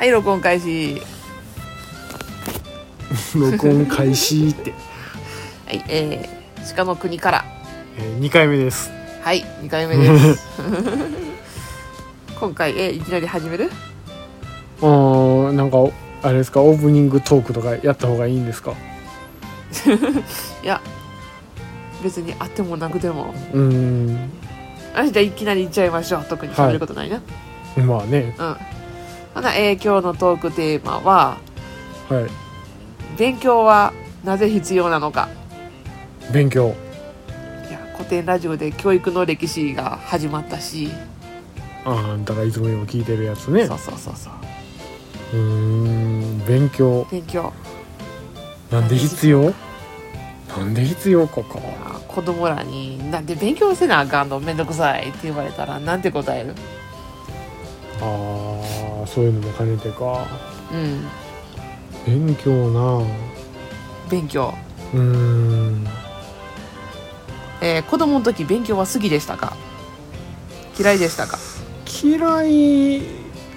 はい録音開始。録音開始って、はいえー、鹿の国から。えー、2回目です。はい2回目です。今回えーいきなり始める？あーなんかあれですかオープニングトークとかやった方がいいんですか？いや別にあってもなくても。うーん。あじゃあいきなりいっちゃいましょう。特に喋ることないな、まあね。うんほな、えー今日のトークテーマははい。勉強はなぜ必要なのか。勉強。いや古典ラジオで教育の歴史が始まったし、ああんたがいつもよく聞いてるやつね。そうそうそうそう。うーん勉強。勉強。なんで必要？なんで必要かかあ子供らに「なんで勉強せなあかんの？めんどくさい」って言われたらなんて答える？ああそういうのも兼ねてか。うん。勉強な。勉強。うーん。えー子供の時勉強は好きでしたか？嫌いでしたか？嫌い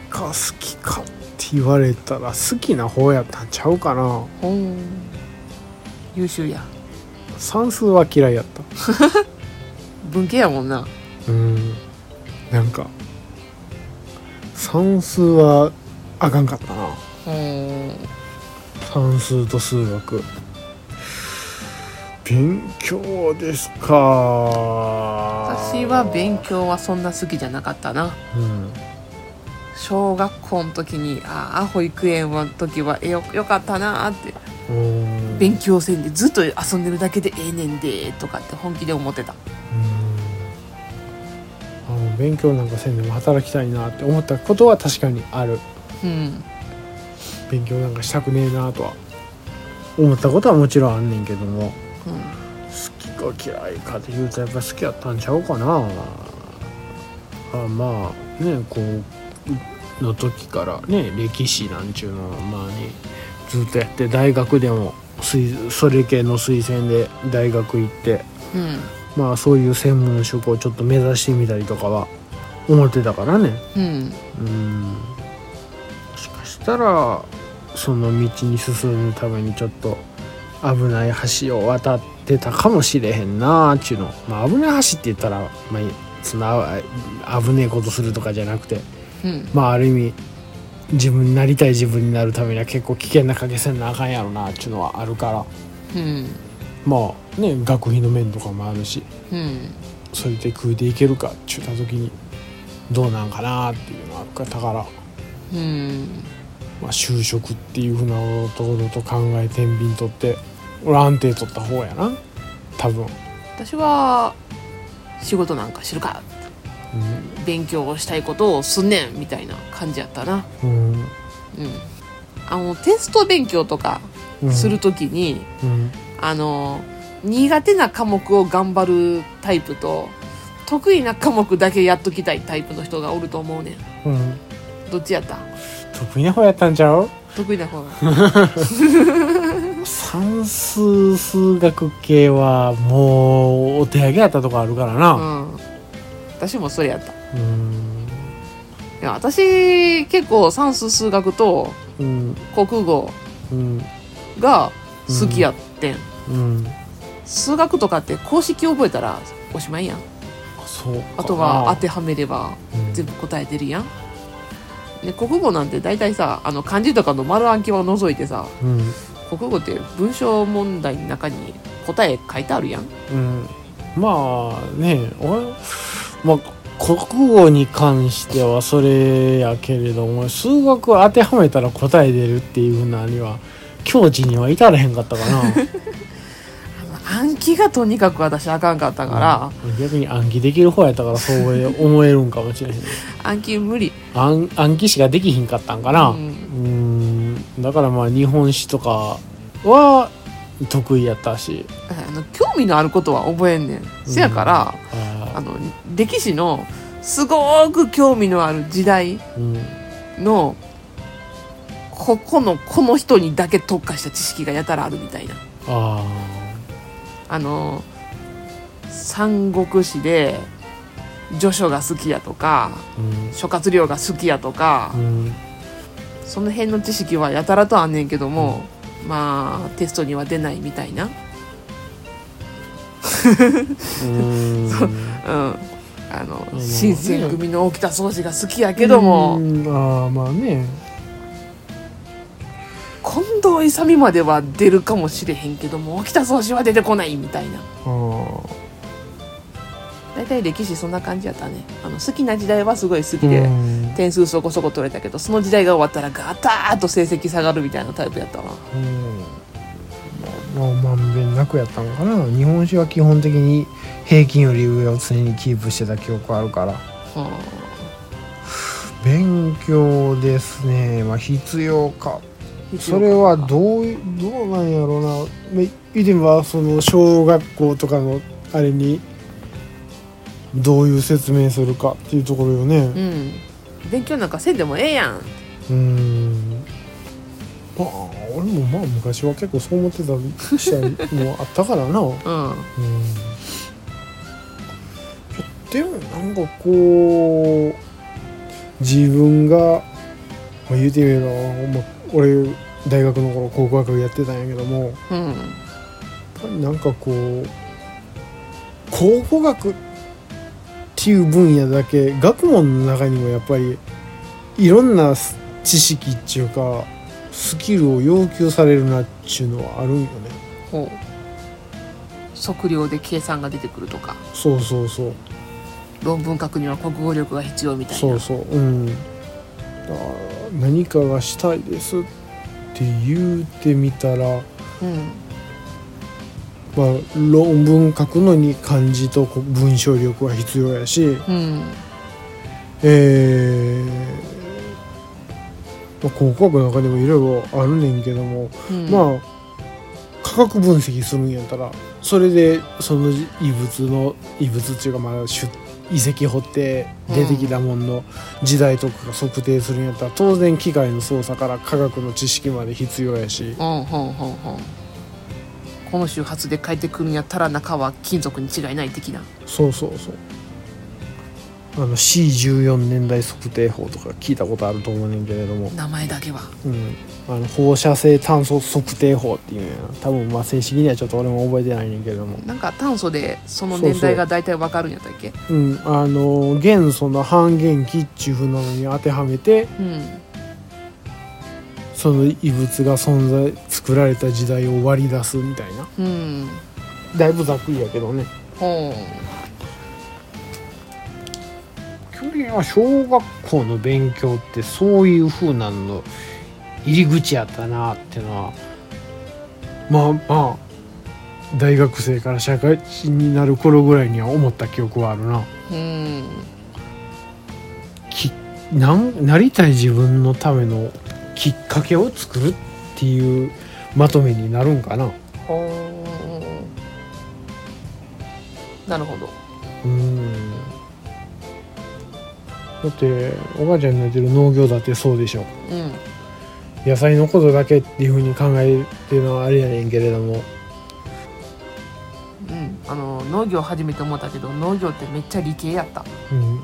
か好きかって言われたら好きな方やったんちゃうかな。ほん。優秀や。算数は嫌いやった。文系やもんな。うん。なんか算数はあかんかったな。うん。算数と数学。勉強ですか。私は勉強はそんな好きじゃなかったな。うん。小学校の時にああ保育園の時はえよよかったなって。うん。勉強せんでずっと遊んでるだけでええねんでとかって本気で思ってた勉強なんかせんでも働きたいなって思ったことは確かにある。うん勉強なんかしたくねえなとは思ったことはもちろんあんねんけども。うん好きか嫌いかって言うとやっぱ好きやったんちゃうかな。あまあねこうの時からね歴史なんちゅうのはまあねずっとやって大学でもそれ系の推薦で大学行って。うん。まあそういう専門職をちょっと目指してみたりとかは思ってたからね。うん。うんもしかしたらその道に進むためにちょっと危ない橋を渡ってたかもしれへんなーっちゅうのまあ危ない橋って言ったら、まあ、そのあ危ねえことするとかじゃなくて。うん。まあある意味自分になりたい自分になるためには結構危険な賭けせんなあかんやろなっちゅうのはあるから。うん。まあね学費の面とかもあるしうん。それで食うていけるかっちゅうた時にどうなんかなっていうのはあるからだから。うん。まあ、就職っていうふうなところと考え天秤取って俺安定取った方やな。多分、私は仕事なんか知るか勉強をしたいことをすんねんみたいな感じやったな。うん。うん。あのテスト勉強とかうん、する時に、うん。あの苦手な科目を頑張るタイプと得意な科目だけやっときたいタイプの人がおると思うねん。うん、どっちやった？得意な方やったんちゃう？得意な方が。算数数学系はもうお手上げやったとこあるからうな、ん。私もそれやった。いうん。や私結構算数数学とうん。国語うん。が好きやってん、うん数学とかって公式覚えたらおしまいやん。そうあとは当てはめればうん。全部答えてるやん。で国語なんて大体さあの漢字とかの丸暗記は除いてさうん。国語って文章問題の中に答え書いてあるやん。うん、まあね俺まあ国語に関してはそれやけれども数学を当てはめたら答え出るっていうふうなには境地には至らへんかったかな 暗記がとにかく私あかんかったから、うん。逆に暗記できる方やったからそう思えるんかもしれへん暗記無理。暗暗記しかできひんかったんかな。ううん。んだからまあ日本史とかは得意やったし。あの興味のあることは覚えんねん。せやから、ああの歴史のすごく興味のある時代ーうん。のここのこの人にだけ特化した知識がやたらあるみたいな。ああの三国志で序書が好きやとかーうん。諸葛亮が好きやとかうん。その辺の知識はやたらとあんねんけども、まあテストには出ないみたいな。うーん う。ん。あのうん新選組の沖田総司が好きやけども、うん。ああまあね近藤勇までは出るかもしれへんけども沖田総司は出てこないみたいな。大体歴史そんな感じやったね。あの好きな時代はすごい好きで、うん。点数そこそこ取れたけどその時代が終わったらガターッと成績下がるみたいなタイプやったわ。うん。まあまんべんなくやったんかな。日本史は基本的に平均より上を常にキープしてた記憶あるから。は勉強ですね。まあ必要か。あそれはどういどうなんやろうな。まあ言ってみればその小学校とかのあれにどういう説明するかっていうところよね。うん。勉強なんかせんでもええやん。うん。まあ俺もまあ昔は結構そう思ってた試合もあったからな。うん。うん。でもなんかこう自分が、まあ、言うてみれば、まあ、俺大学の頃考古学やってたんやけどもうんやっぱりなんかこう考古学っていう分野だけ学問の中にもやっぱりいろんな知識っていうかスキルを要求されるなっちゅうのはあるんよね。ほう。測量で計算が出てくるとか。そうそうそう。論文書くには国語力が必要みたいな。そうそう。うん何かがしたいですって言うてみたらうん。まあ論文書くのに漢字とこ文章力は必要やしうん。えーまあ、考古学の中でもいろいろあるねんけども、うん。まあ科学分析するんやったらそれでその遺物の遺物っていうかまあ出遺跡掘って出てきたもんの時代とかが測定するんやったら当然機械の操作から科学の知識まで必要やし。うんうんうんうん。この周波数で帰ってくるんやったら中は金属に違いない的な。そうそうそうあの C14 年代測定法とか聞いたことあると思うねんけれども。名前だけは。うん、あの放射性炭素測定法っていうんやな多分まあ正式にはちょっと俺も覚えてないねんけれども、なんか炭素でその年代が大体わかるんやったっけ？うん、あの元素の半減期っていうふうなのに当てはめてうん。その異物が存在作られた時代を割り出すみたいな。うん。だいぶざっくりやけどね。ほ去年は小学校の勉強ってそういうふうなのの入り口やったなっていうのはまあまあ大学生から社会人になる頃ぐらいには思った記憶はあるな。ううんきなんなりたい自分のためのきっかけを作るっていうまとめになるんかな。なるほどうんだっておばあちゃんになってる農業だってそうでしょ。うん。野菜のことだけっていうふうに考えてるのはあれやねんけれども。うん。あの農業始めて思ったけど農業ってめっちゃ理系やった。うん。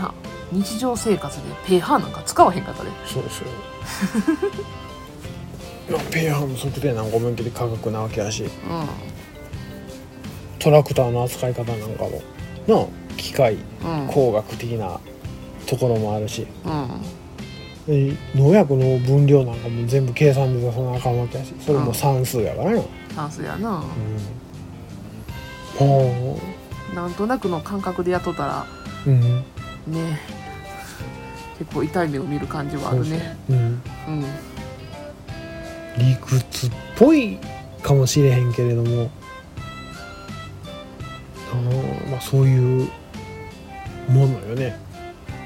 な日常生活でペーハーなんか使わへんかったで。そうそう。まあペーハーの測定なんかもんけで科学なわけやし。うトラクターの扱い方なんかも。なあ機械んうん工学的なところもあるし。うん。で農薬の分量なんかも全部計算で出さなあかんわけやし。それも算数やからな、うん、算数やな。ほなんとなくの感覚でやっとったらううん。ね。結構痛い目を見る感じはあるね。うんうん。理屈っぽいかもしれへんけれども。あの、まあ、そういうものよね。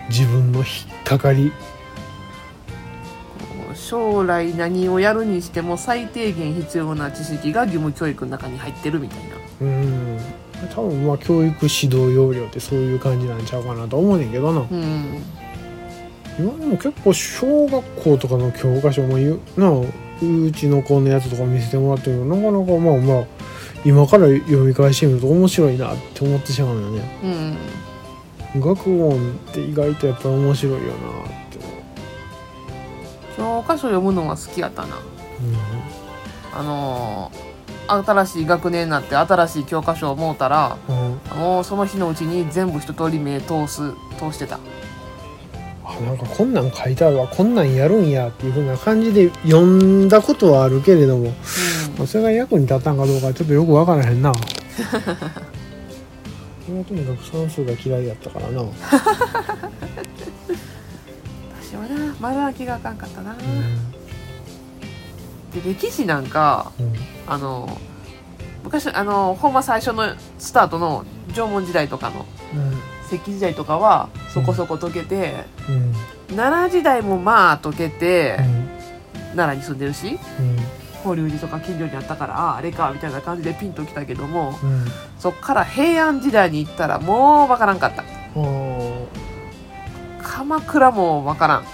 自分の引っかかり。将来何をやるにしても最低限必要な知識が義務教育の中に入ってるみたいな。うん。多分まあ教育指導要領ってそういう感じなんちゃうかなと思うねんけどな。うん。今でも結構小学校とかの教科書も言うな。あうちの子のやつとか見せてもらってるけどなかなかまあまあ今から読み返してみると面白いなって思ってしまうよね。うん学問って意外とやっぱり面白いよなって。思教科書読むのは好きやったな。あのー新しい学年になって新しい教科書をもうたらうん、うん、もうその日のうちに全部一通り目通す通してた。あなんかこんなん書いてあるわ。こんなんやるんやっていうふうな感じで読んだことはあるけれども。うん。それが役に立ったんかどうかちょっとよくわからへんな 俺はとにかく算数が嫌いやったからな、うん私はな丸開きがあかんかったな、で歴史なんかうん。あの昔あのほんま最初のスタートの縄文時代とかの石器時代とかはそこそこ解けて、うん。奈良時代もまあ解けて、うん。奈良に住んでるしうん法隆寺とか近所にあったからあああれかみたいな感じでピンときたけどもうん。そっから平安時代に行ったらもうわからんかった。うん鎌倉もわからん。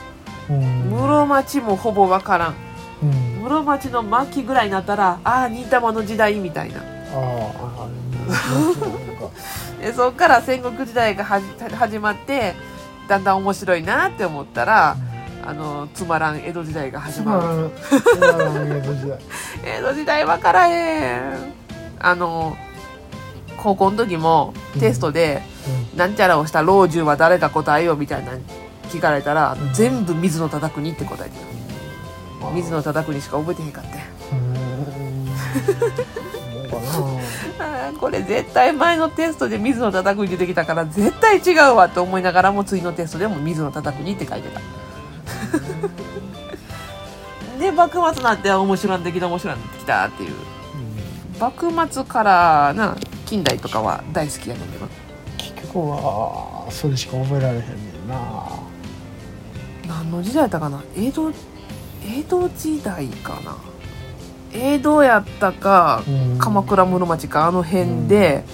うん。室町もほぼわからん。うん。室町の末期ぐらいになったらああ忍たまの時代みたいな。あ でそっから戦国時代が始まってだんだん面白いなって思ったらあのつまらん江戸時代が始つままる江戸時代。江戸時代分からへん。あの高校の時もテストで、なんちゃらをした老中は誰か答えようみたいなの聞かれたら、うん。全部水野忠国って答えてうん。た水野忠国しか覚えてへんかって。これ絶対前のテストで水野忠国出てきたから絶対違うわって思いながらも次のテストでも水野忠国って書いてた で幕末なんて面白いんできた面白いんできたっていう。幕末からな近代とかは大好きやねんけど。結局はそれしか覚えられへんねんな。何の時代やったかな？江戸江戸時代かな？江戸やったかうん。鎌倉室町かあの辺で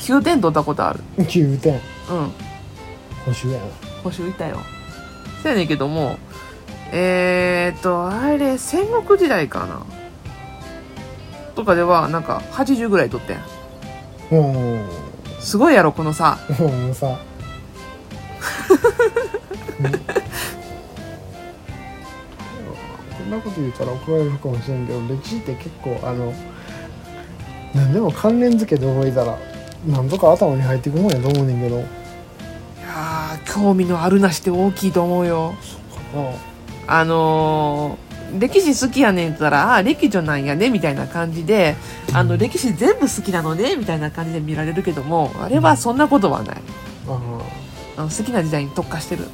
9点取ったことある。うん9点うん。補修やな。補習いたよせやねんけどもえー、っとあれ戦国時代かな？とかではなんか80ぐらい取ってん。もうすごいやろこのさもうさ こんなこと言ったら怒られるかもしれんけど歴史って結構あの何でも関連付けで覚えたらなんとか頭に入ってくもんやと思うねんけど。いやー興味のあるなしって大きいと思うよああのー歴史好きやねんって言ったら、ああ、歴女なんやね、みたいな感じで、あの、歴史全部好きなのね、みたいな感じで見られるけども、あれはそんなことはない。ああの好きな時代に特化してる。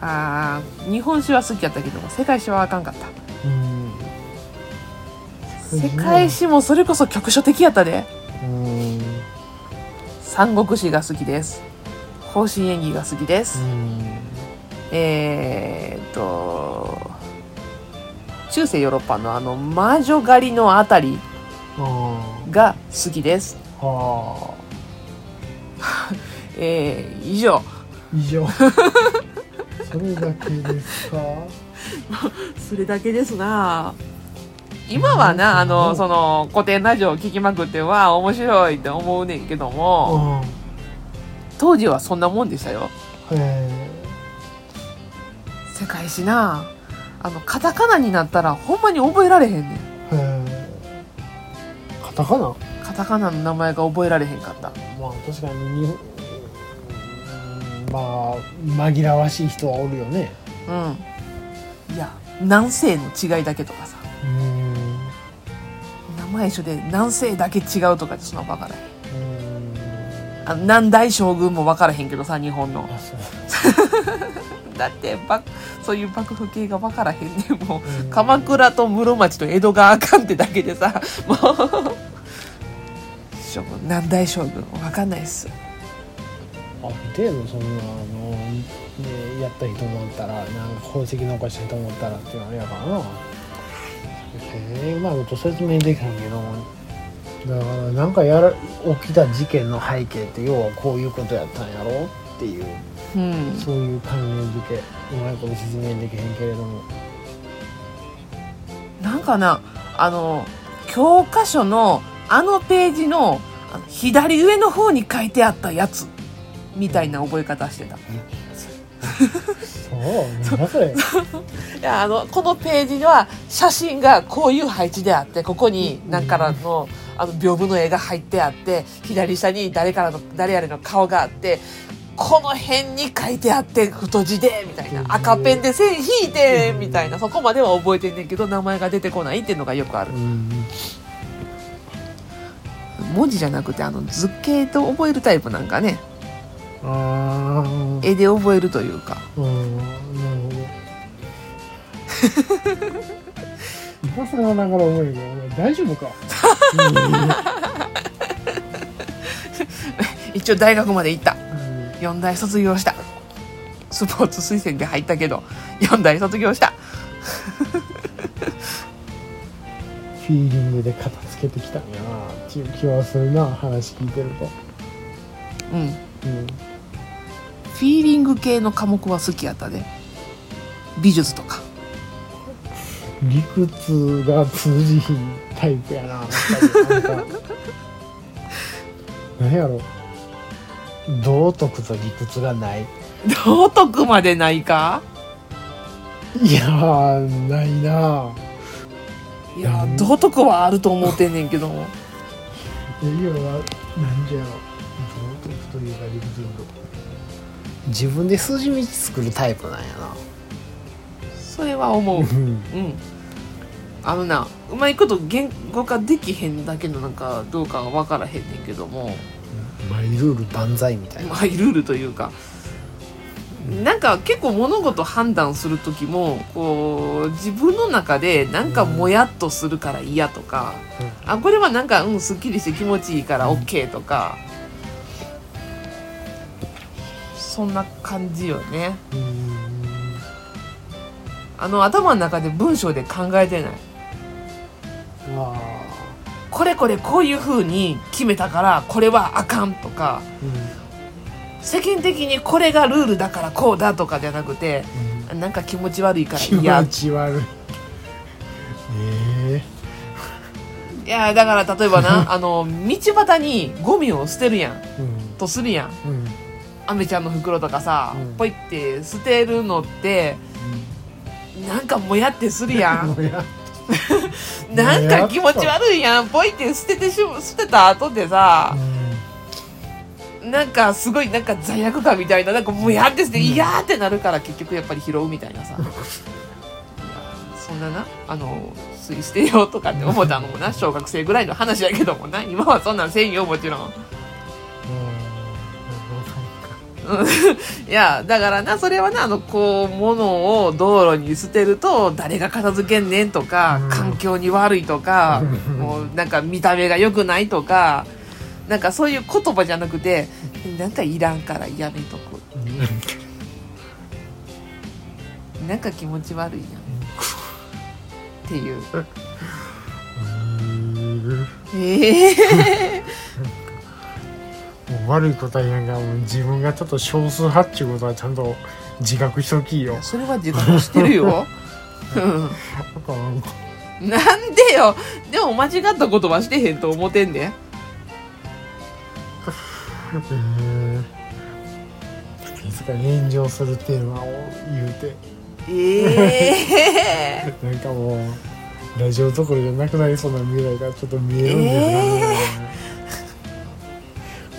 あああ、日本史は好きやったけども、世界史はあかんかった。うん世界史もそれこそ局所的やったで。うん三国史が好きです。方針演技が好きです。えーっと、中世ヨーロッパのあの魔女狩りのあたりあが好きです。あはあ。えー、以上。以上。それだけですか？それだけですな。今はな、あの、その、古典ラジオを聞きまくって、わあ、面白いって思うねんけども、うん当時はそんなもんでしたよ。へ世界史なあの、カタカナになったらほんまに覚えられへんねん。えへえカタカナ？カタカナの名前が覚えられへんかった。まあ確かににうんまあ紛らわしい人はおるよねうん。いや、南西の違いだけとかさ、うん名前一緒で南西だけ違うとかってそんな分からへん。うんあの南大将軍も分からへんけどさ、日本の。だって、ばそういう幕府系が分からへんねん。もう、うん鎌倉と室町と江戸があかんってだけでさ、もう、しょ南大将軍分かんないっす。ある程度そんなあの、ね、やった人もおったらなんか宝石残した人もおったらっていうのあれやからなへえうまいこと説明できへんけどだからなんかやら起きた事件の背景って要はこういうことやったんやろっていううん。そういう関連付けうまいこと説明できへんけれどもなんかな、あの、教科書のあのページの左上の方に書いてあったやつみたいな覚え方してた。そうそれ いやあのこのページには写真がこういう配置であってここに何からのあの屏風の絵が入ってあって左下に誰からの誰々の顔があってこの辺に書いてあって太字でみたいな。赤ペンで線引いてみたいな。そこまでは覚えてんねんけど名前が出てこないっていうのがよくある。うん。文字じゃなくてあの図形と覚えるタイプなんかね。絵で覚えるというか。うん。なるほど 今更ながら思うけどお前大丈夫か？一応大学まで行った。うん。4大卒業した。スポーツ推薦で入ったけど4大卒業した。フィーリングで片付けてきたんやなっていう気はするな話聞いてると。うん。うん。フィーリング系の科目は好きやったで。美術とか理屈が通じひんタイプやなやっぱり。なんか何やろ。道徳と理屈がない。道徳までないか？いやーないな。いやうん道徳はあると思ってんねんけども。いや要は何じゃろ。道徳というか理屈の自分で筋道作るタイプなんやなそれは思う。うん。うん。あのなうまいこと言語化できへんだけのなんかどうかは分からへんねんけども。マイルール万歳みたいな。マイルールというか。なんか結構物事判断する時もこう自分の中でなんかもやっとするから嫌とか、あこれはなんかうんすっきりして気持ちいいから OK とか、そんな感じよね。うんあの頭の中で文章で考えてない。あこれこれこういう風に決めたからこれはあかんとか。ー世間的にこれがルールだからこうだとかじゃなくてうん。なんか気持ち悪いから気嫌持ち悪い。えいやだから例えばな あの道端にゴミを捨てるやん。えうん。とするやん。うん。アメちゃんの袋とかさ、うん。ポイって捨てるのってなんかもやってするやん。なんか気持ち悪いやん。ポイって捨ててし捨てた後でさなんかすごいなんか罪悪感みたいななんかもやってして嫌ーってなるから結局やっぱり拾うみたいなさ。そんななあの吸い捨てようとかって思ったのもな小学生ぐらいの話やけどもな。今はそんなんせんよもちろんいやだからなそれはなあのこう物を道路に捨てると誰が片付けんねんとか、うん。環境に悪いとか、う んもうなんか見た目が良くないとかなんかそういう言葉じゃなくてなんかいらんからやめとく。なんか気持ち悪いやん。っていう。ええもう悪いことは言えんがもう自分がちょっと少数派っちゅうことはちゃんと自覚しときよ。それは自覚してるよ、うん。なんでよ。でも間違ったことはしてへんと思ってんで、えーいつか炎上するテーマを言うて。ええなんかもうラジオどころじゃなくなりそうな未来がちょっと見えるんですがね、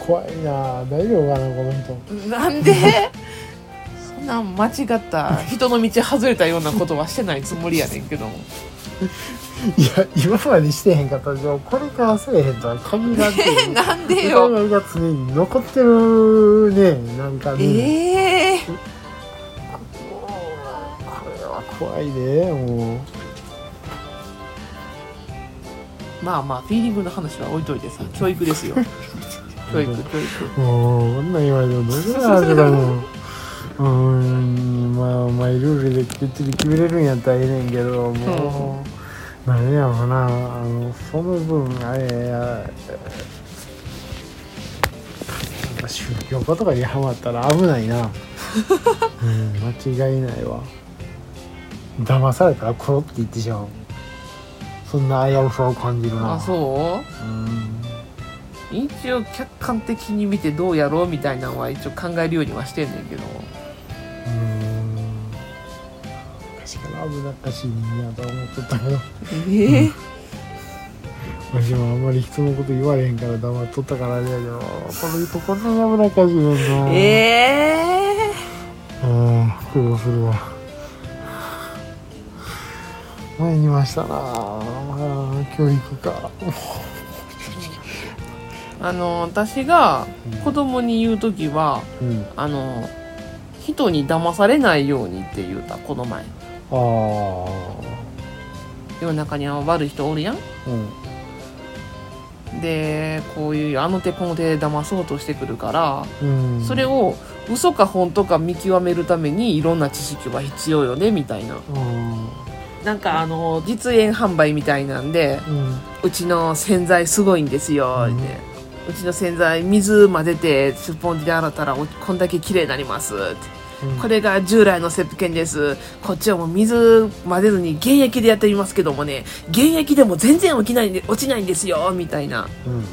怖いな。あ大丈夫かなこの人なんで？そんな間違った人の道外れたようなことはしてないつもりやねんけど。も いや今までしてへんかったけどこれからせえへんとは限らんっていうなんでよ。疑いが常に残ってるね。なんかね、ええこれは怖いねもう。まあまあフィーリングの話は置いといてさ教育ですよ 教育教育もうこんなん言われてもどうせなるかもうーんまあマイルールできっちり決めれるんやったらええねんけどもう、何やろうなあのその分あれやなんか宗教家とかにハマったら危ないな。うん間違いないわ。騙されたらコロって言ってしまう。そんな危うさを感じるな。あそう？ん。う一応客観的に見てどうやろうみたいなのは一応考えるようにはしてんねんけど。うーん。昔から危なっかしい人間だと思っとったけどええ。わしもあんまり人のこと言われへんから黙っとったからあれやけどこの人こんなに危なっかしいねんな。ええ。うん。苦労するわ。前にましたな。まあ教育かあの私が子供に言う時はうん。あの人に騙されないようにって言うたこの前世の中には悪い人おるやん。うん。でこういうあの手この手で騙そうとしてくるからうん。それを嘘か本当か見極めるためにいろんな知識は必要よねみたいな。うん。なんかあの実演販売みたいなんでうん。うちの洗剤すごいんですようんって、うちの洗剤水混ぜてスポンジで洗ったらおこんだけ綺麗になりますって。これが従来の石鹸です。こっちはもう水混ぜずに原液でやってみますけどもね原液でも全然落ちないんで落ちないんですよみたいな。うん。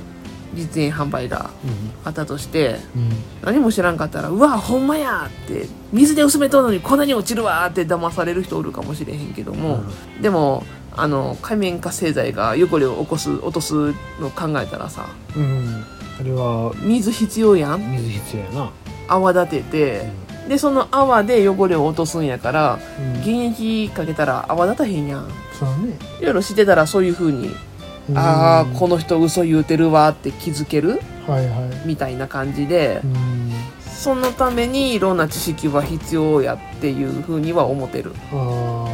実演販売がうん。あったとしてうん。何も知らんかったら「うわほんまや!」って。水で薄めとんのにこんなに落ちるわって騙される人おるかもしれへんけども、でもあの海面活性剤が汚れを起こす落とすの考えたらさうん。あれは水必要やん水必要やな。泡立ててでその泡で汚れを落とすんやからうん。原液かけたら泡立たへんやん。そうね。いろいろしてたらそういう風に、ああこの人嘘言うてるわって気づけるはいはい。みたいな感じで、うん。そのためにいろんな知識は必要やっていう風には思ってる。あ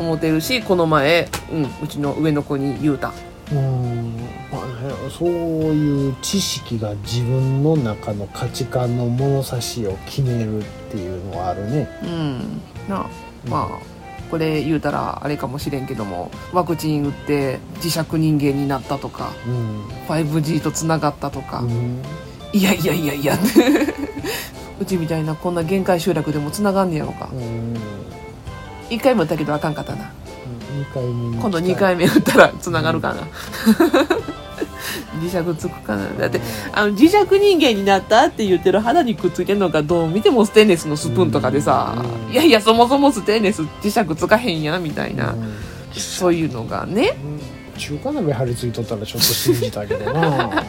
思ってるしこの前、うん、うちの上の子に言うた。あうん。まあねそういう知識が自分の中の価値観の物差しを決めるっていうのはあるね。うん。なあまあこれ言うたらあれかもしれんけどもワクチン打って磁石人間になったとかうん。5G とつながったとか、うん。いやいやいやいや。うちみたいなこんな限界集落でもつながんねやろか。うん1回も打ったけどあかんかったな。2回目に今度2回目打ったらつながるかな、磁石つくかな。だってあの磁石人間になったって言ってる肌にくっついてるのがどう見てもステンレスのスプーンとかでさ、うん。いやいやそもそもステンレス磁石つかへんやみたいな、うん。そういうのがね。うん。中華鍋張り付いとったらちょっと信じたけどな。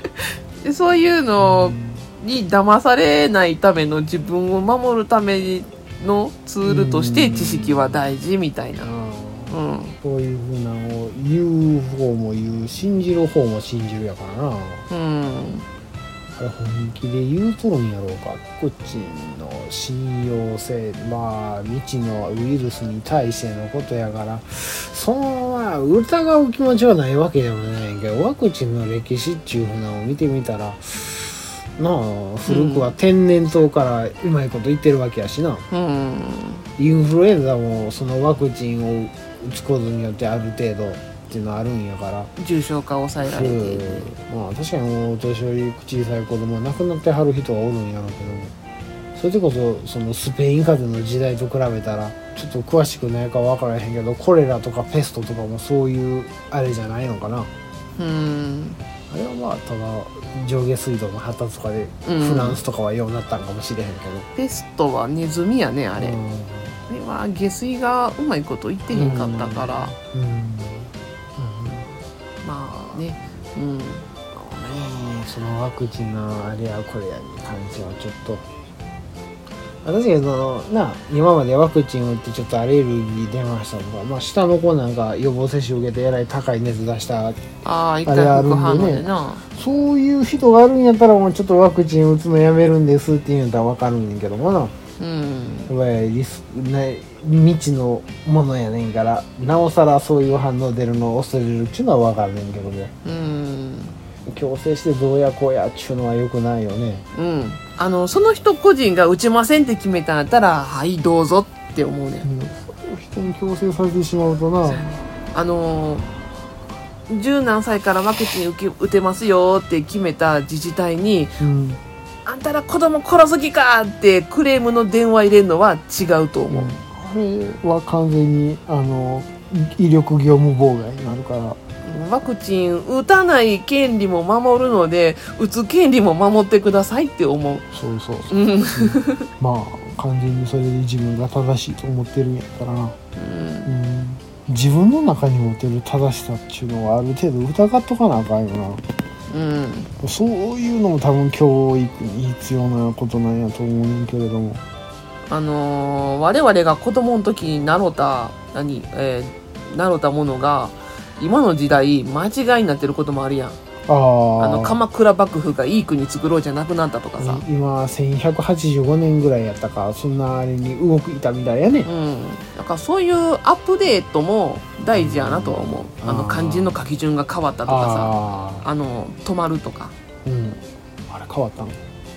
でそういうのに騙されないための自分を守るためのツールとして知識は大事みたいな。うん。うん。そういうふうなのを言う方も言う信じる方も信じるやからな。うん。あれ本気で言うとるんやろうかこっちの信用性。まあ未知のウイルスに対してのことやから。そのまあ疑う気持ちはないわけでもないけどワクチンの歴史っていうふうなのを見てみたらなあ古くは天然痘からうまいこと言ってるわけやしな、うん。インフルエンザもそのワクチンを打つことによってある程度っていうのはあるんやから。重症化を抑えられている。まあ確かにお年寄り小さい子供亡くなってはる人はおるんやろうけど。それでこそそのスペイン風邪の時代と比べたらちょっと詳しくないか分からへんけどコレラとかペストとかもそういうあれじゃないのかな。うんあれはまあただ上下水道の発達とかでうん。フランスとかはようなったんかもしれへんけど、ペストはネズミやねあれ、うん。あれは下水がうまいこと言ってへんかったから、うん。うん。まあね。うん。ねそのワクチンのあれやこれやに関してはちょっと私がそのな今までワクチン打ってちょっとアレルギー出ましたとか、まあ、下の子なんか予防接種受けてえらい高い熱出したあれあるんでねそういう人があるんやったらもうちょっとワクチン打つのやめるんですっていうんやったら分かるんやけどもな。うん。やっぱりリスね未知のものやねんからなおさらそういう反応出るのを恐れるっていうのは分かるねんけどもうん強制してどうやこうやっちゅうのはよくないよね。うん。あのその人個人が打ちませんって決めたんやったらはいどうぞって思うね。ん。人に強制されてしまうとな。あの十何歳からワクチン受け打てますよって決めた自治体にうん。あんたら子供殺す気かってクレームの電話入れるのは違うと思う、あれは完全にあの威力業務妨害になるからワクチン打たない権利も守るので打つ権利も守ってくださいって思う。そうそうそう。うん。まあ完全にそれで自分が正しいと思ってるんやったらな、うん。うん、自分の中に持てる正しさっていうのはある程度疑っとかなあかんよな。うん。そういうのも多分教育に必要なことなんやと思うねんけれども。あのー我々が子供の時に習った何、えー習ったものが今の時代間違いになってることもあるやん。あの鎌倉幕府がいい国作ろうじゃなくなったとかさ。今1185年ぐらいやったかそんなあれに動いたみたいやね。うん。だからそういうアップデートも大事やなとは思う。あのあー漢字の書き順が変わったとかさ。あの止まるとか。うん。あれ変わったの？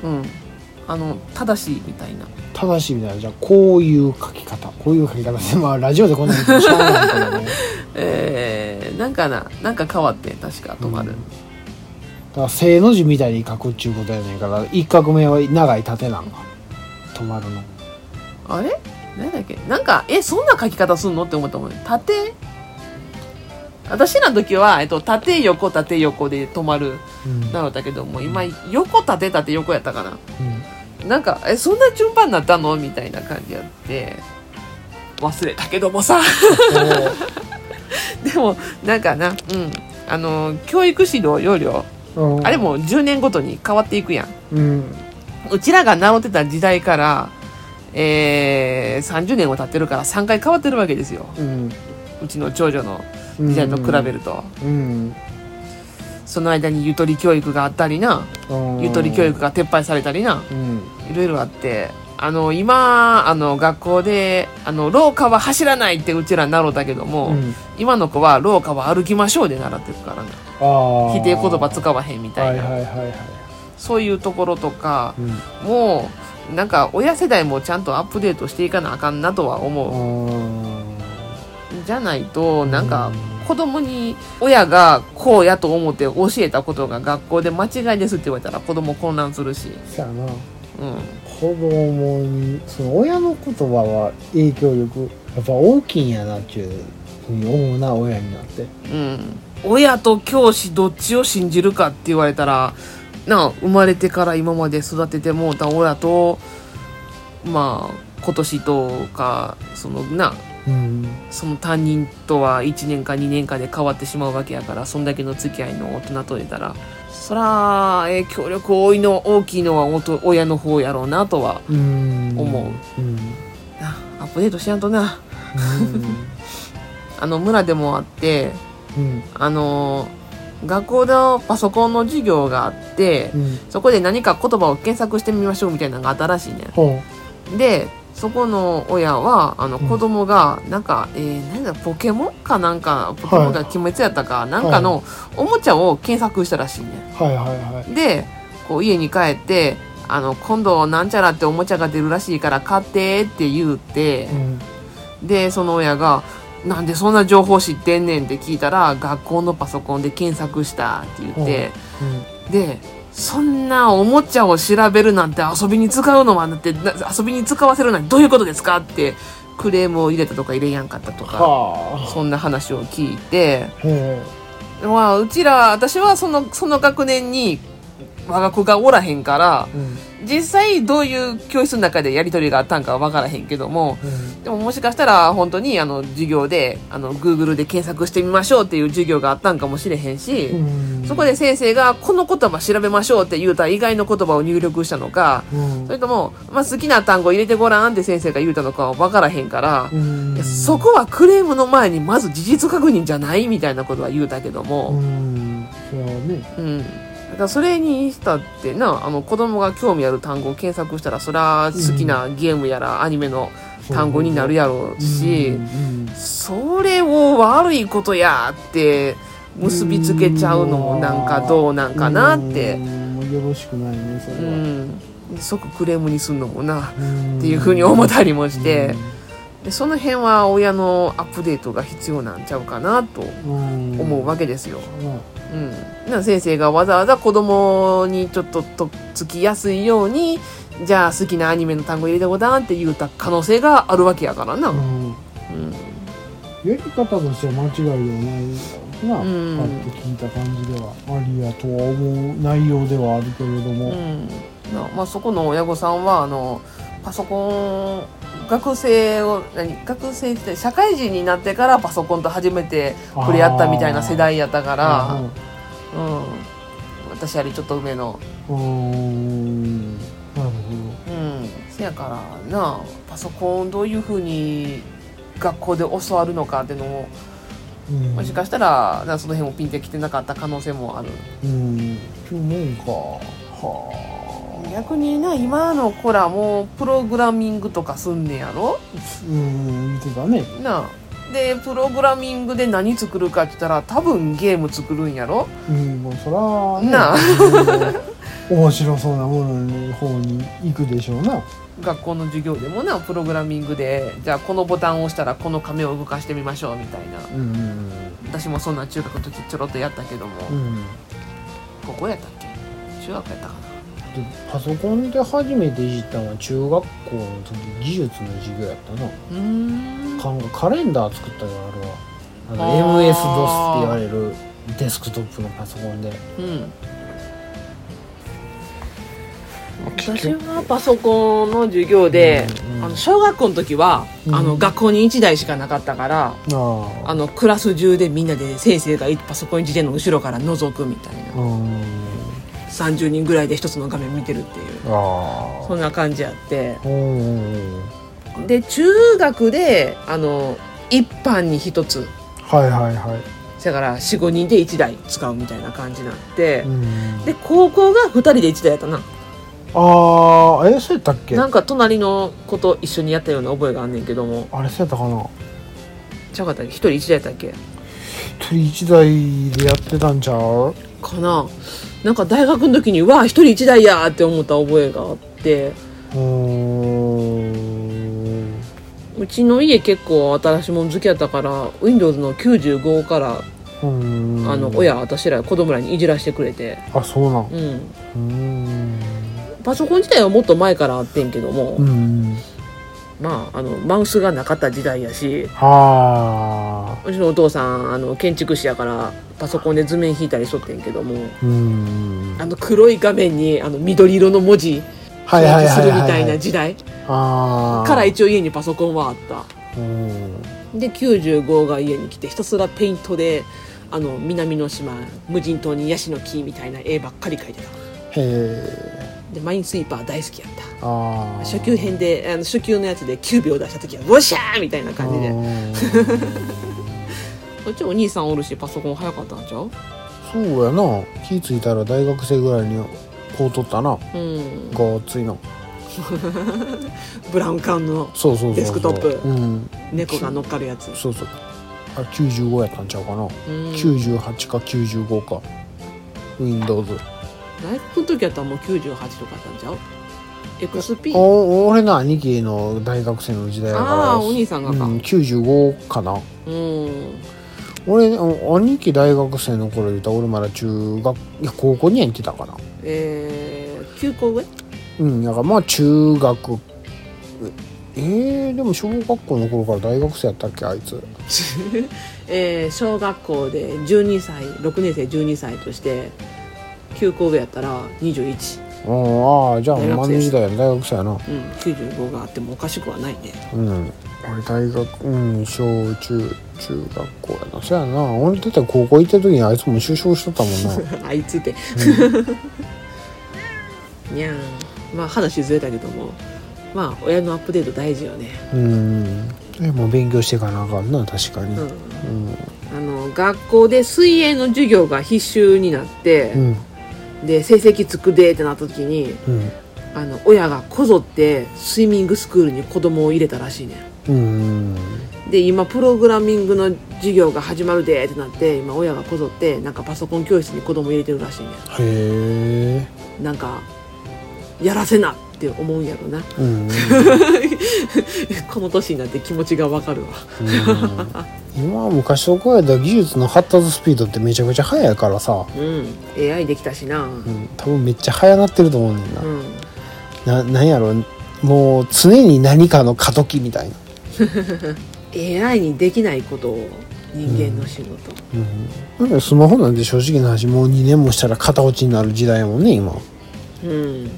うん。あの正しいみたいな正しいみたいな。じゃあこういう書き方。こういう書き方。で まあラジオでこんなの言ってもしょうがないけどね。えー、なんかななんか変わって確か止まる、うん。だから正の字みたいに書くっちゅうことやねんから一画目は長い縦なんか。止まるの。あれ？何だっけ？なんかえそんな書き方すんのって思ったもんね。縦？私らの時は、えっと、縦横縦横で止まるうん。なのだけども今横縦縦横やったかな。うんなんかえそんな順番になったの？みたいな感じやって。忘れたけどもさ。でもなんかなうん。あの教育指導要領。うん。あれも10年ごとに変わっていくやん。うん。うちらが習ってた時代から、えー、30年も経ってるから3回変わってるわけですよ。うん。うちの長女の時代と比べると、うんその間にゆとり教育があったりな。うん。ゆとり教育が撤廃されたりな。うん。いろいろあって。あの今あの学校であの廊下は走らないってうちら習ったけども、うん。今の子は廊下は歩きましょうで習ってるからな。否定言葉使わへんみたいな、はいはいはいはい。そういうところとかうん。もうなんか親世代もちゃんとアップデートしていかなあかんなとは思う。うんじゃないとなんか子供に親がこうやと思って教えたことが学校で間違いですって言われたら子供混乱するし、そやな。うん、子供にその親の言葉は影響力やっぱ大きいんやなっていうふうに思うな親になって。うん、親と教師どっちを信じるかって言われたらなあ生まれてから今まで育ててもうた親とまあ今年とかそのなうん。その担任とは1年か2年かで変わってしまうわけやからそんだけの付き合いの大人といたらそら影響力多いの大きいのはおと親の方やろうなとはうん。思う。うん。なアップデートしやんとな。あの村でもあってうん。あの学校のパソコンの授業があってうん。そこで何か言葉を検索してみましょうみたいなのがあったらしいねほでそこの親はあのうん子供がなんか、えー、なんだポケモン？かなんかポケモンが鬼滅やったか、なんかのおもちゃを検索したらしいね。うはいはいはい。でこう家に帰ってあの今度なんちゃらっておもちゃが出るらしいから買ってって言うてうん。でその親が「なんでそんな情報知ってんねん」って聞いたら学校のパソコンで検索したって言って、でそんなおもちゃを調べるなんて遊びに使うのはだってな遊びに使わせるなんてどういうことですかってクレームを入れたとか入れやんかったとかはそんな話を聞いて。まあうちら私はそのその学年に我が子がおらへんからえうん。実際どういう教室の中でやり取りがあったんかは分からへんけどもうん。でももしかしたら本当にあの授業であの Google で検索してみましょうっていう授業があったんかもしれへんし、うん。そこで先生がこの言葉調べましょうって言うた以外の言葉を入力したのかうん。それとも、まあ、好きな単語入れてごらんって先生が言うたのかは分からへんから、そこはクレームの前にまず事実確認じゃないみたいなことは言うたけどうも、うん。だそれにしたってな、あの子供が興味ある単語を検索したら、そりゃ好きなゲームやらアニメの単語になるやろうし、うんそれを悪いことやって結びつけちゃうのもなんかどうなんかなって。よろしくないねそれは。うん。即クレームにすんのもな、うん。っていうふうに思ったりもして、でその辺は親のアップデートが必要なんちゃうかなとうん。思うわけですよ。うん。うん、な先生がわざわざ子供にちょっととっつきやすいようにじゃあ好きなアニメの単語入れてごらんって言うた可能性があるわけやからな。ううん。んやり方としては間違いではないな、うん。パッと聞いた感じではありやとは思う内容ではあるけれども、うん。なまあ、そこの親御さんはあのパソコン学生を何学生って社会人になってからパソコンと初めて触れ合ったみたいな世代やったから。うん私よりちょっと上の。うんなるうん。せやからなパソコンどういうふうに学校で教わるのかっていうのもほど、うん、もしかしたらなその辺もピンてきてなかった可能性もある。うん。そうもんかは逆にな今の子らもうプログラミングとかすんねやろ？あうん見てたね。なあ。でプログラミングで何作るかって言ったら多分ゲーム作るんやろ？うんもうそらね。なあ。う ん面白そうなものの方に行くでしょうな。学校の授業でもなプログラミングでじゃあこのボタンを押したらこの亀を動かしてみましょうみたいな。うんうん私もそんな中学の時ちょろっとやったけども、うん。ここやったっけ？中学やったかな？でパソコンで初めていじったのは中学校の時技術の授業やったなうーん。かんカレンダー作ったよあれは。ああのー MS-DOS って言われるデスクトップのパソコンで。うん。私はパソコンの授業で、うんうん。あの小学校の時は、うん。あの学校に1台しかなかったからああのクラス中でみんなで先生がパソコン自転の後ろから覗くみたいな。うん30人ぐらいで一つの画面見てるっていう。あそんな感じやって。うんで中学であの一般に一つ。はいはいはい。だから45人で1台使うみたいな感じになって、うんで高校が2人で1台やったな。ああえそうやったっけ？なんか隣の子と一緒にやったような覚えがあんねんけども。あれそうやったかな？ちゃうかったっけ？1人1台やったっけ？一人一台でやってたんちゃう？かななんか大学の時にうわ1人1台やーって思った覚えがあって。うちの家結構新しいもん好きやったから Windows の95からうん。あの親私ら子供らにいじらしてくれて。あそうなん。うん。うん。パソコン自体はもっと前からあってんけども、うん。まああのマウスがなかった時代やしはあ。うちのお父さんあの建築士やからパソコンで図面引いたりしとってんけどもうん。あの黒い画面にあの緑色の文字表示するみたはいはいな時代。から一応家にパソコンはあった。うん。で95が家に来てひたすらペイントであの南の島無人島にヤシの木みたいな絵ばっかり描いてた。へえでマインスイーパー大好きやった。初級編であの初級のやつで9秒出した時は「ウォッシャー!」みたいな感じで こっちお兄さんおるしパソコン早かったんちゃう？そうやな。気ぃ付いたら大学生ぐらいにこうとったな。うん。ごっついの。ブラウン管のそうそうそうそう。デスクトップ。うん。猫が乗っかるやつ。そうそう。あれ95やったんちゃうかな、うん。98か95か。Windows 大学の時やったらもう98とかあったんちゃう？XP お俺の兄貴の大学生の時代やから。ああお兄さんがか。うん、95かな。うん俺お兄貴大学生の頃言うたら俺まだ中学いや高校には行ってたかな。えー、9個上うんだからまあ中学。えー、でも小学校の頃から大学生やったっけあいつ。えー、小学校で12歳6年生12歳として9個上やったら21うんああじゃあ大学生マネ時代や大学生やな。うん95があってもおかしくはないね。うん。俺大学うん小中中学校やな。そやな。俺だって高校行った時にあいつも就職しとったもんな。あいつって。にゃー。んまあ話ずれたけども。まあ親のアップデート大事よね。うん。でも勉強してかなあかんな確かに。うん。うん。あの学校で水泳の授業が必修になってう、ん。で成績つくでってなった時にうん。あの親がこぞってスイミングスクールに子供を入れたらしいねうんで今プログラミングの授業が始まるでってなって今親がこぞってなんかパソコン教室に子供入れてるらしいねへえなんかやらせなって思うんやろな。うん この年になって気持ちがわかるわ。うん。今は昔と比べたら技術の発達スピードってめちゃくちゃ速いからさ、うん。AI できたしな。うん。うん、多分めっちゃ速なってると思うねんな、ななんやろもう常に何かの過渡期みたいな AI にできないことを人間の仕事、うん、なんかスマホなんて正直な話もう2年もしたら片落ちになる時代やもんね今。もうん。う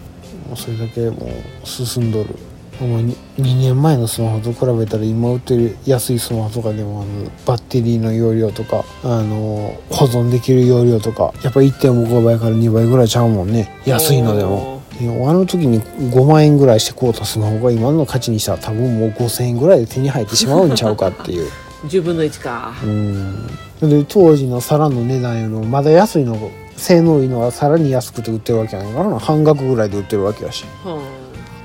それだけもう進んどる。もう 2, 年前のスマホと比べたら今売ってる安いスマホとかでもあのバッテリーの容量とかあの保存できる容量とかやっぱ1.5倍から2倍ぐらいちゃうもんね。安いのでもあの時に5万円ぐらいして買うたスマホが今の価値にしたら多分もう5000円ぐらいで手に入ってしまうんちゃうかっていう。10分の1かうん。で当時の皿の値段よりもまだ安いの性能いいのはさらに安くて売ってるわけやんからな半額ぐらいで売ってるわけやし、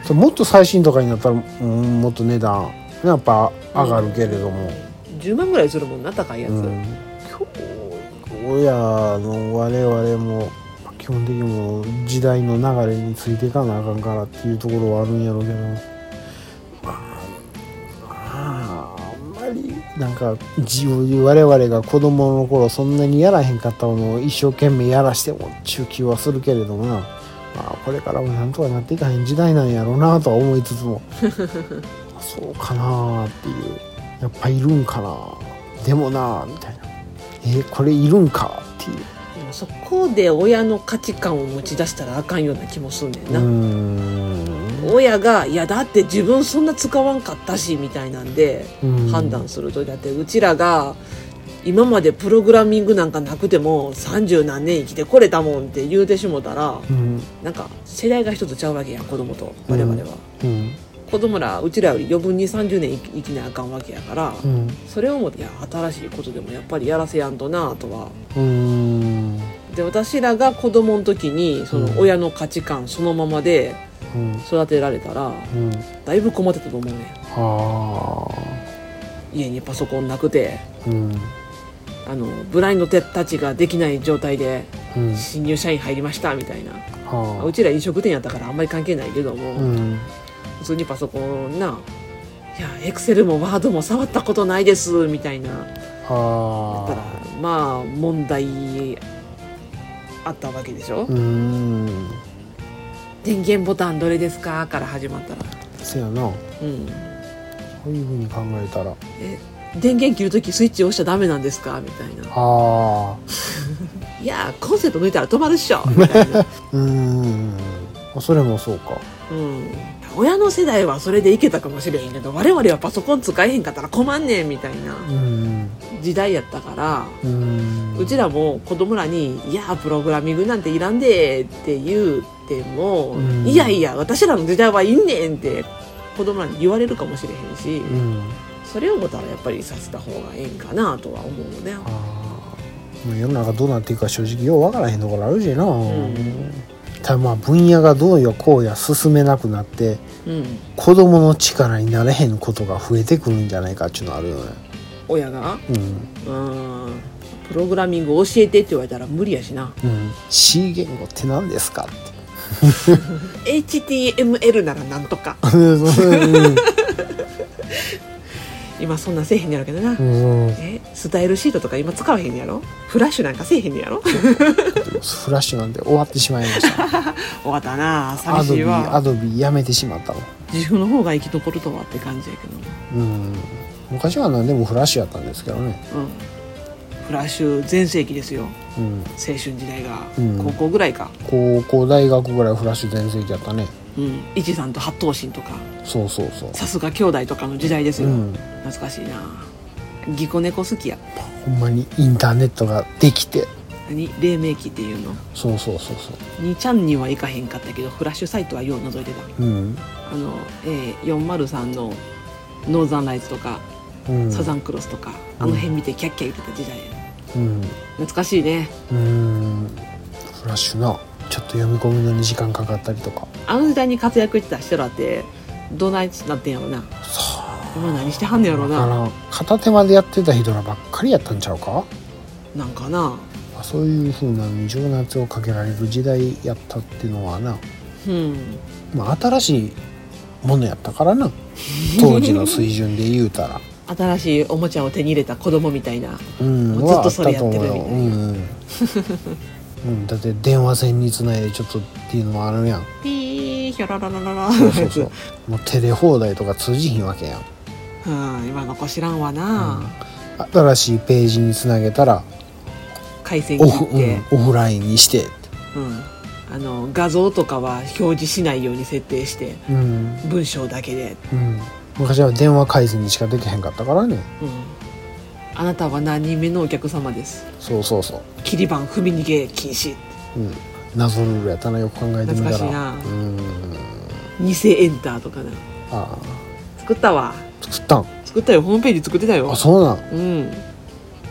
うん、もっと最新とかになったら、うん、もっと値段やっぱ上がるけれども、うん、10万ぐらいするもんな高いやつ、うん、親の我々も基本的にも時代の流れについていかなあかんからっていうところはあるんやろうけど。まああんまりなんか自分我々が子供の頃そんなにやらへんかったものを一生懸命やらしても中級はするけれどもな、まあ、これからもなんとかなっていかへん時代なんやろうなとは思いつつも。そうかなっていう。やっぱいるんかなでもなみたいな。えー、これいるんかっていう。そこで親の価値観を持ち出したらあかんような気もすんねんな。親が「いやだって自分そんな使わんかったし」みたいなんで判断すると。だってうちらが今までプログラミングなんかなくても三十何年生きてこれたもんって言うてしもたら、うん、なんか世代が一つちゃうわけや子供と我々は、うん、子供らうちらより余分に30年生きなあかんわけやから、うん、それを思っていや新しいことでもやっぱりやらせやんとなとは。で私らが子供の時にその親の価値観そのままで育てられたら、だいぶ困ってたと思うね家にパソコンなくて、あのブラインドタッチができない状態で新入社員入りましたみたいな、うちら飲食店やったからあんまり関係ないけども、普通にパソコンないやエクセルもワードも触ったことないですみたいな。だったらまあ問題あったわけでしょ？電源ボタンどれですか？から始まったら。そやな。うん。そういうふうに考えたら。え電源切る時スイッチ押しちゃダメなんですか？みたいな。ああ いやコンセント抜いたら止まるっしょ！みたいな。うん。それもそうか。うん親の世代はそれでいけたかもしれへんけど我々はパソコン使えへんかったら困んねんみたいな時代やったからうちらも子供らに「いやプログラミングなんていらんで」って言うても「いやいや私らの時代はいんねん」って子供らに言われるかもしれへんしそれを思ったらやっぱりさせた方がええんかなとは思うね。世の中どうなっていくか正直よう分からへんところあるしな。うんたまあ分野がどうやこうや進めなくなって、うん、子供の力になれへんことが増えてくるんじゃないかっていうのあるよね。親が？うん。プログラミング教えてって言われたら無理やしな、うん、C 言語って何ですかって。HTML ならなんとか 今そんなせえへんやろけどな、うん、えスタイルシートとか今使わへんやろ？フラッシュなんかせえへんやろ？フラッシュなんで終わってしまいました。終わったな寂しいわ。アドビやめてしまったの自分の方が生き残るとはって感じやけどうん。昔は何でもフラッシュやったんですけどね、うん、フラッシュ全盛期ですよ、うん、青春時代が、うん、高校ぐらいか。高校大学ぐらいフラッシュ全盛期やったねうん。一さんと八頭身とか。そうそうそう。さすが兄弟とかの時代ですよ、うん、懐かしいな。ギコ猫好きや。ほんまにインターネットができて。何？黎明期っていうの？そうそうそうそう。2ちゃんには行かへんかったけどフラッシュサイトはよう覗いてた、うん、あの、えー、403のノーザンライズとか、うん、サザンクロスとかあの辺見てキャッキャ言ってた時代、うん、懐かしいね。うん。フラッシュなちょっと読み込むのに時間かかったりとか。あの時代に活躍してた人らってどないなってんやろな。今何してはんねやろな。片手間でやってた人らばっかりやったんちゃうか？なんかな。そういうふうな情熱をかけられる時代やったっていうのはな、うん、まあ新しいものやったからな。当時の水準で言うたら。新しいおもちゃを手に入れた子供みたいな、うん、ずっとそれやってるみたいな、うんうん、だって電話線につないでちょっとっていうのもあるやん。ピーヒョラララララそうそうそう。もうテレ放題とか通じひんわけやん。うん今の子知らんわな、うん、新しいページにつなげたら回線切って。オフ,、うん、オフラインにして、うん、あの画像とかは表示しないように設定して。うん。文章だけで、うん。昔は電話回線にしかできへんかったからね。うん、あなたは何人目のお客様です？そうそうそう。切り板踏み逃げ禁止。うん。謎ルールやったなよく考えてみたら。懐かしいな。うん。偽エンターとかな。あ作ったわ。あ作ったん？作ったよ。ホームページ作ってたよ。あそうなんうん。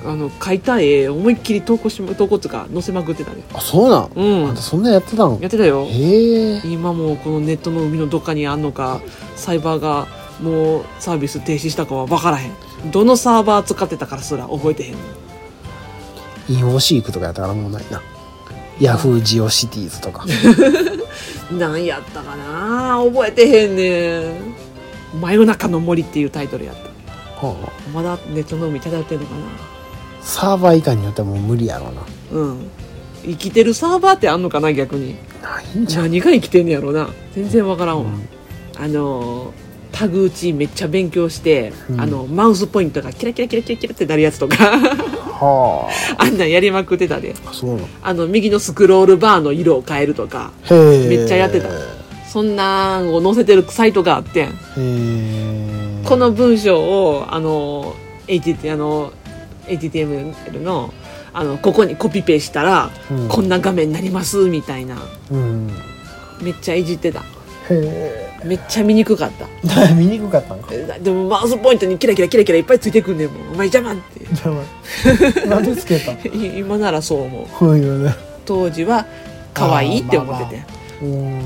あの描いた絵思いっきり投稿し投稿っつうか載せまくってたね。あそうなんうん。あんたそんなんやってたんやってたよ。へえ。今もこのネットの海のどっかにあんのかサイバーがもうサービス停止したかは分からへんどのサーバー使ってたからすら覚えてへんインフォシークとかやったからもうないな。ヤフージオシティーズとか。何やったかな？覚えてへんねん「真夜中の森」っていうタイトルやった。はあまだネットの海漂ってんのかサーバー以下によってはもう無理やろうな。なうん。生きてるサーバーってあんのかな逆に？ないんじゃん何が生きてんねやろな。全然分からんわ、うん。あのタグ打ちめっちゃ勉強して、うん。あのマウスポイントがキラキラキラキラキラってなるやつとかはあ。んなんやりまくってたで。あの？右のスクロールバーの色を変えるとかめっちゃやってた。そんなんを載せてるサイトがあってこの文章をあの HT あの HTML のあのここにコピペしたら、うん。こんな画面になりますみたいな。うん。めっちゃいじってた。へめっちゃ見にくかった。え 見にくかったんか？えでもマウスポイントにキラキラキラキラいっぱいついてくんねんもん。お前邪魔って。じゃあなんでつけた？ん い今ならそう思う。ね。当時は可愛いって思ってて、うん。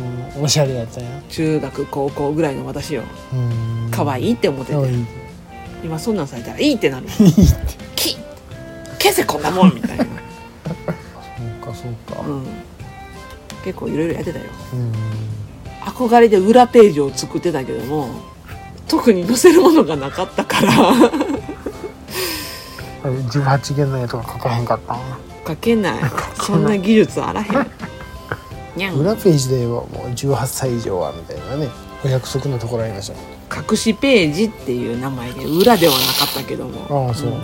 おしゃれやったん。や中学高校ぐらいの私よ。うん。可愛いって思ってて、今そんなんされたらいいってなる。いいって。き消せこんなもん。みたいな、そうかそうか。うん、結構いろいろやってたよ。うん憧れで裏ページを作ってたけども特に載せるものがなかったから。あれ18弦の絵とか描かへんかったん書けない。そんな技術あらへん。裏ページではもう18歳以上はみたいなね。お約束のところありました隠しページっていう名前で裏ではなかったけども。ああそう、ん。ま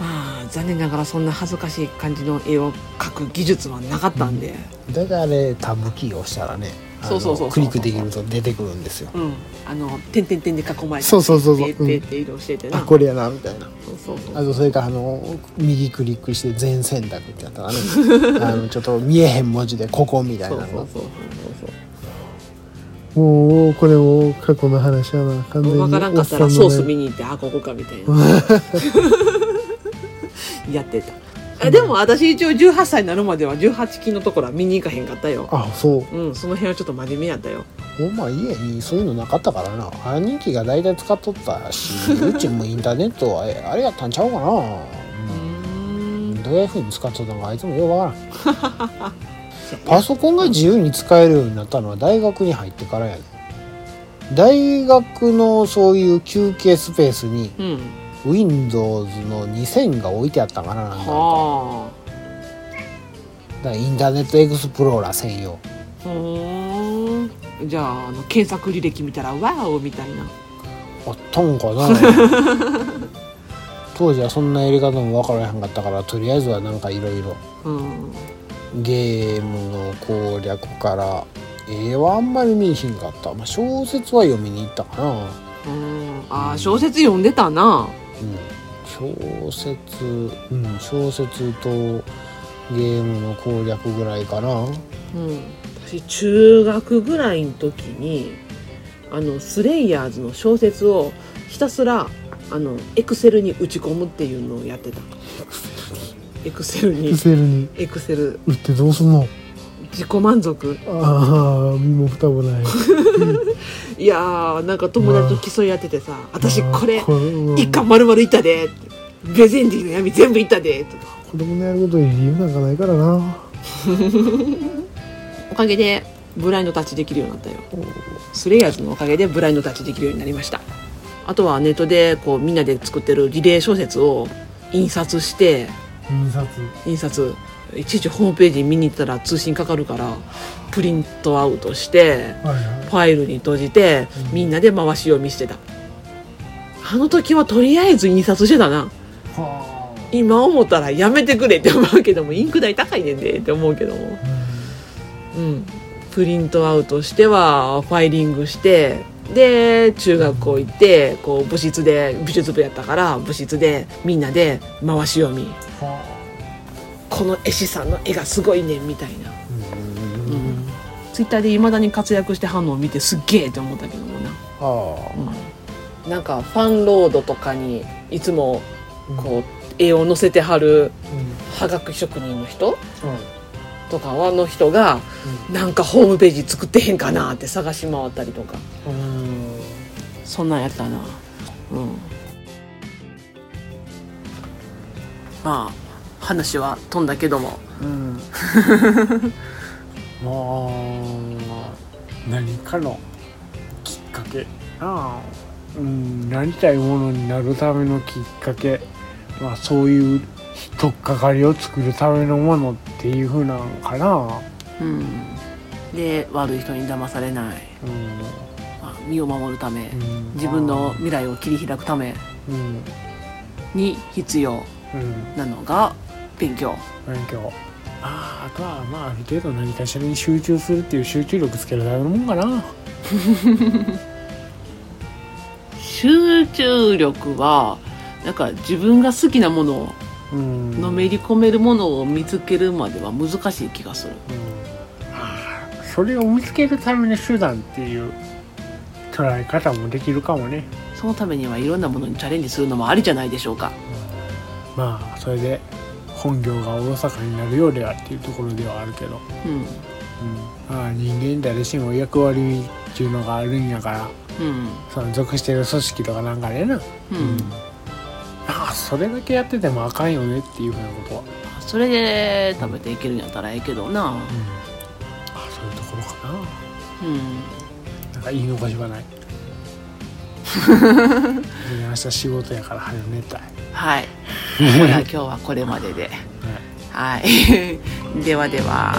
あ残念ながらそんな恥ずかしい感じの絵を描く技術はなかったんで。だからあれタブキーを押したらねそうそうそうクリックできると出てくるんですよ。うん、あの点々点で囲まれてそうそうそうそう。って移動しててな、あこれやなみたいな。そうそうそう。あとそれからあの右クリックして全選択ってやったらねあのちょっと見えへん文字でここみたいなの。そうそうそうそう。もうこれも過去の話やな完そう分からんかったらソース見に行ってあここかみたいな。やってたあでも私一応18歳になるまでは18金のところは見に行かへんかったよ。あそう。うんその辺はちょっと真面目やったよ。お前家にそういうのなかったからな。兄貴が大体使っとったし うちもインターネットはえあれやったんちゃうかな、うん、どういうふうに使っとったのかあいつもようわからん。パソコンが自由に使えるようになったのは大学に入ってからやね大学のそういう休憩スペースにうん Windows の2000が置いてあったかななんか。はだからインターネットエクスプローラー専用。あふー。んじゃああの検索履歴見たら「ワーオ!」みたいな。あったんかな。当時はそんなやり方も分からへんかったからとりあえずはなんかいろいろうん。ゲームの攻略から絵はあんまり見えひんかった、まあ、小説は読みに行ったかな、うん。あー小説読んでたな。うん、小説うん。小説とゲームの攻略ぐらいかな。うん。私中学ぐらいの時にあのスレイヤーズの小説をひたすらあのエクセルに打ち込むっていうのをやってた。エクセルに。セルに。エクセル。打ってどうすんの？自己満足？ああ身も蓋もない。いやーなんか友達と競い合っててさ「私これ一巻丸々いったで」って「ベゼンティの闇全部いったで」とか。子供のやることに理由なんかないからな。おかげでブラインドタッチできるようになったよ。スレイヤーズのおかげでブラインドタッチできるようになりました。あとはネットでこうみんなで作ってるリレー小説を印刷して印刷。印刷いちいちホームページ見に行ったら通信かかるからプリントアウトしてはいはい。ファイルに閉じてうん。みんなで回し読みしてた。あの時はとりあえず印刷してたな。は今思ったらやめてくれって思うけどもインク代高いねんでって思うけども。あ、うん、プリントアウトしてはファイリングしてで中学校行ってこう部室で美術部やったから部室でみんなで回し読みこの絵師さんの絵がすごいねみたいな、うん。ツイッターでいまだに活躍してはんのを見てすっげえって思ったけどもな、あうん、なんかファンロードとかにいつもあこう絵を載せてはるうん。はがき職人の人うん。とかはの人がなんかホームページ作ってへんかなって探し回ったりとか。うん。そんなんやったな。うん。まあ話は飛んだけども。うん。まあ何かのきっかけ。なあ。うんなりたいものになるためのきっかけ。まあそういう取っかかりを作るためのものっていうふうなのかな。うん。で悪い人に騙されない、うん。まあ、身を守るため。うん。自分の未来を切り開くためうん。に必要うんなのが勉強。勉強。あああとはまあある程度何かしらに集中するっていう集中力つけるためのもんかな。集中力はなんか自分が好きなものをうん。のめり込めるものを見つけるまでは難しい気がする。それを見つけるための手段っていう捉え方もできるかもね、そのためにはいろんなものにチャレンジするのもありじゃないでしょうか。まあそれで本業がおろそかになるようではっていうところではあるけど、うん。うん、まあ人間誰しも役割っていうのがあるんやから。うん。その属してる組織とかなんかでな、うん、ああそれだけやっててもあかんよねっていうふうなことは、それで食べていけるんやったらええけどな。ああそういうところかな。うん。なんか言い残しはない。で明日仕事やから早寝たい、はい。今日はこれまでで。はい。ではでは